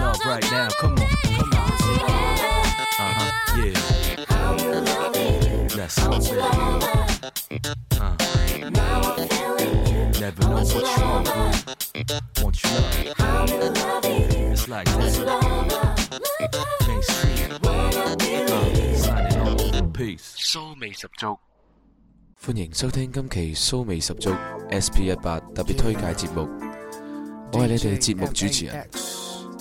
love right now. Come on, come on. Uh huh, yeah. How you love me? That's how uh-huh. Never know what you want, bro. Won't you love? How you love me? It's like that. Can't speak. Uh, signing on. Peace. Soul made up joke. 歡迎收聽今期騷味十足 SP 一八特別推介節目，我係你哋節目主持人。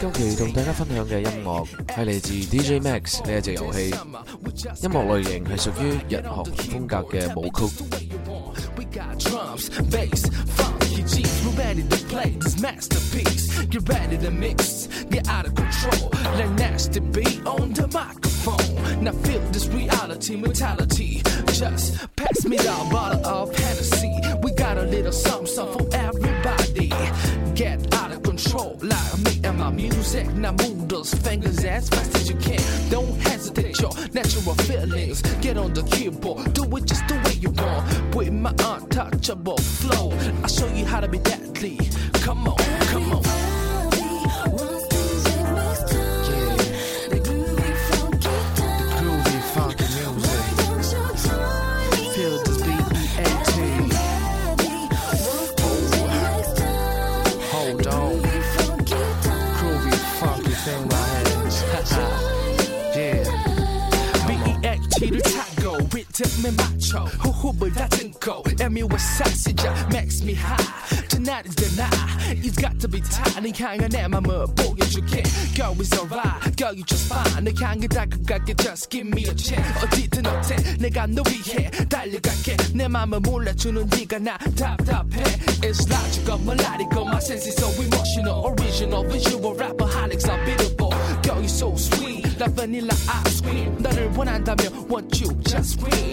今期同大家分享嘅音樂係嚟自 DJ Max 呢一隻遊戲，音樂類型係屬於日韓風格嘅舞曲。music, now move those fingers as fast as you can. Don't hesitate your natural feelings. Get on the keyboard, do it just the way you want. With my untouchable flow, I'll show you how to be that control. 호흡을 다듬고 sassy 사시자 makes me high. Tonight is the night. It's got to be time. 네 향한 내 맘을 보여줄게. Girl it's alright. Girl you just fine. 내 got 다가갈게. Just give me a chance. 어디든 어때 내가 너 위해 달려갈게. 내 맘을 몰라주는 Top, top, 답답해. It's logical, melodical. My sense is so emotional, original, visual, rapper, holics are boy. Girl you so sweet. like vanilla ice cream. 나를 원한다면 want you just win.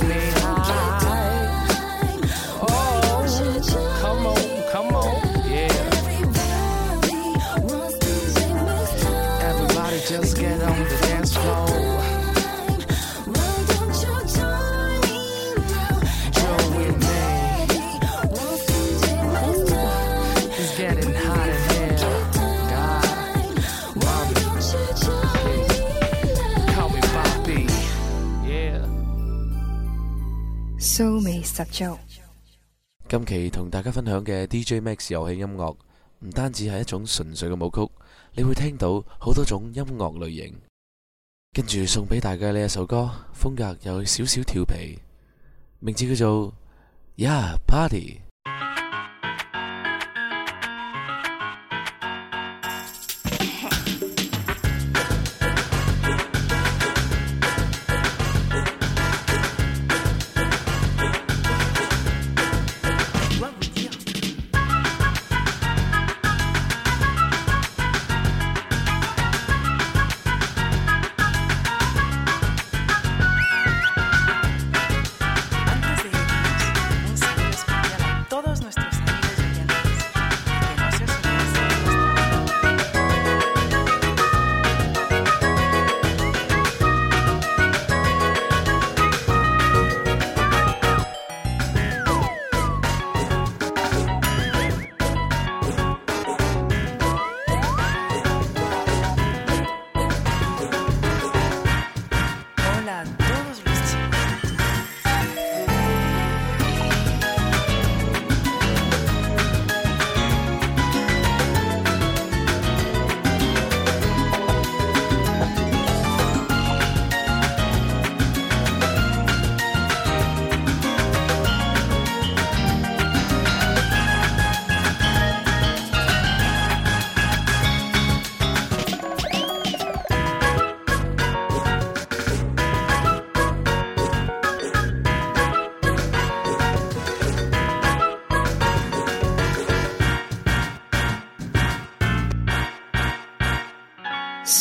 me. 味十足。今期同大家分享嘅 DJ Max 游戏音乐，唔单止系一种纯粹嘅舞曲，你会听到好多种音乐类型。跟住送俾大家呢一首歌，风格有少少调皮，名字叫做《Yeah Party》。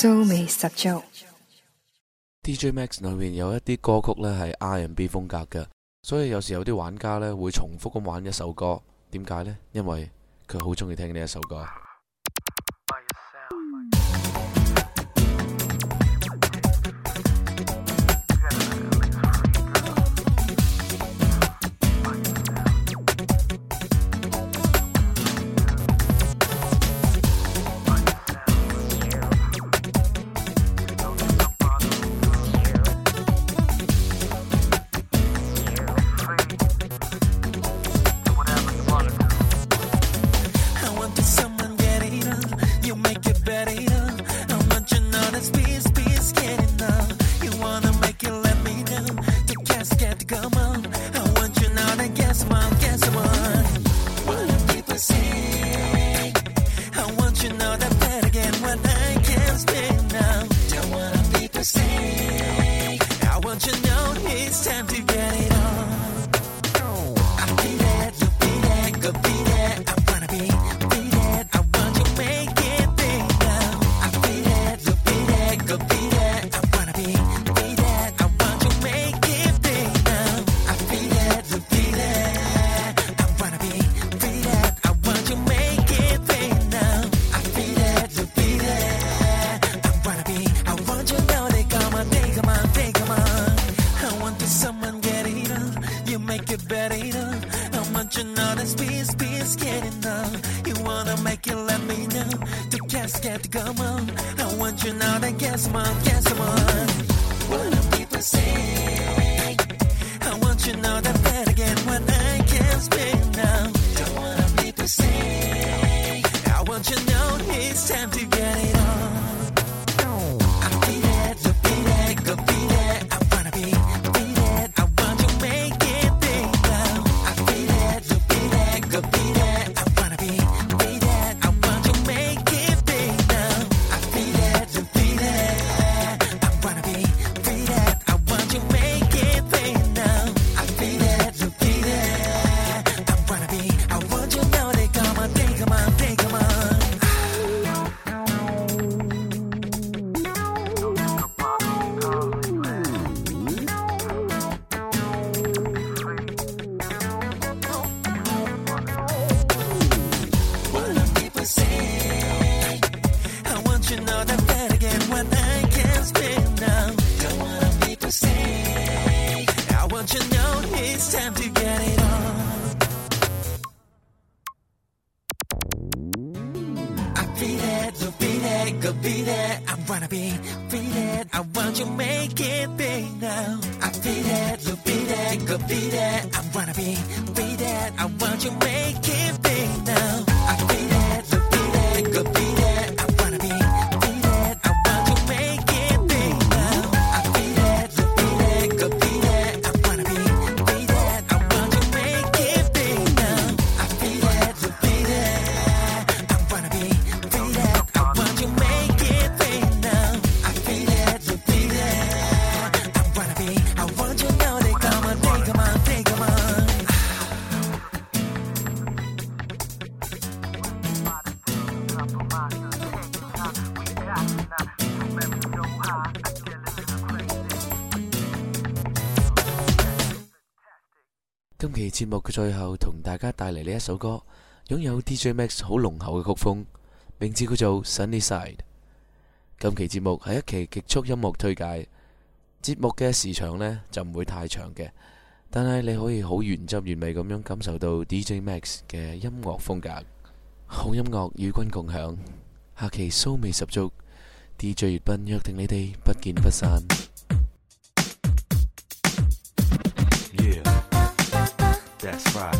骚味十足。DJ Max 里面有一啲歌曲呢系 R&B 风格嘅，所以有时有啲玩家呢会重复咁玩一首歌，点解呢？因为佢好中意听呢一首歌。empty get come I want you now to guess my guess one. What do people say? I want you now to bet again when I can't spin now. Don't want people say. I want you know it's time to get it on. Don't you know it's time to get it on? I feel it, so feel go be there. I wanna be, be it. I want you make it big now. I be it, so feel it, go be there. I wanna be, be it. I want you make it big now. 今期节目嘅最后，同大家带嚟呢一首歌，拥有 DJ Max 好浓厚嘅曲风，名字叫做 Sunside n y。今期节目系一期极速音乐推介节目嘅时长呢就唔会太长嘅，但系你可以好原汁原味咁样感受到 DJ Max 嘅音乐风格。好音乐与君共享，下期酥味十足，DJ 月饼约定你哋不见不散。That's right.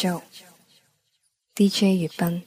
Jo，DJ 月斌。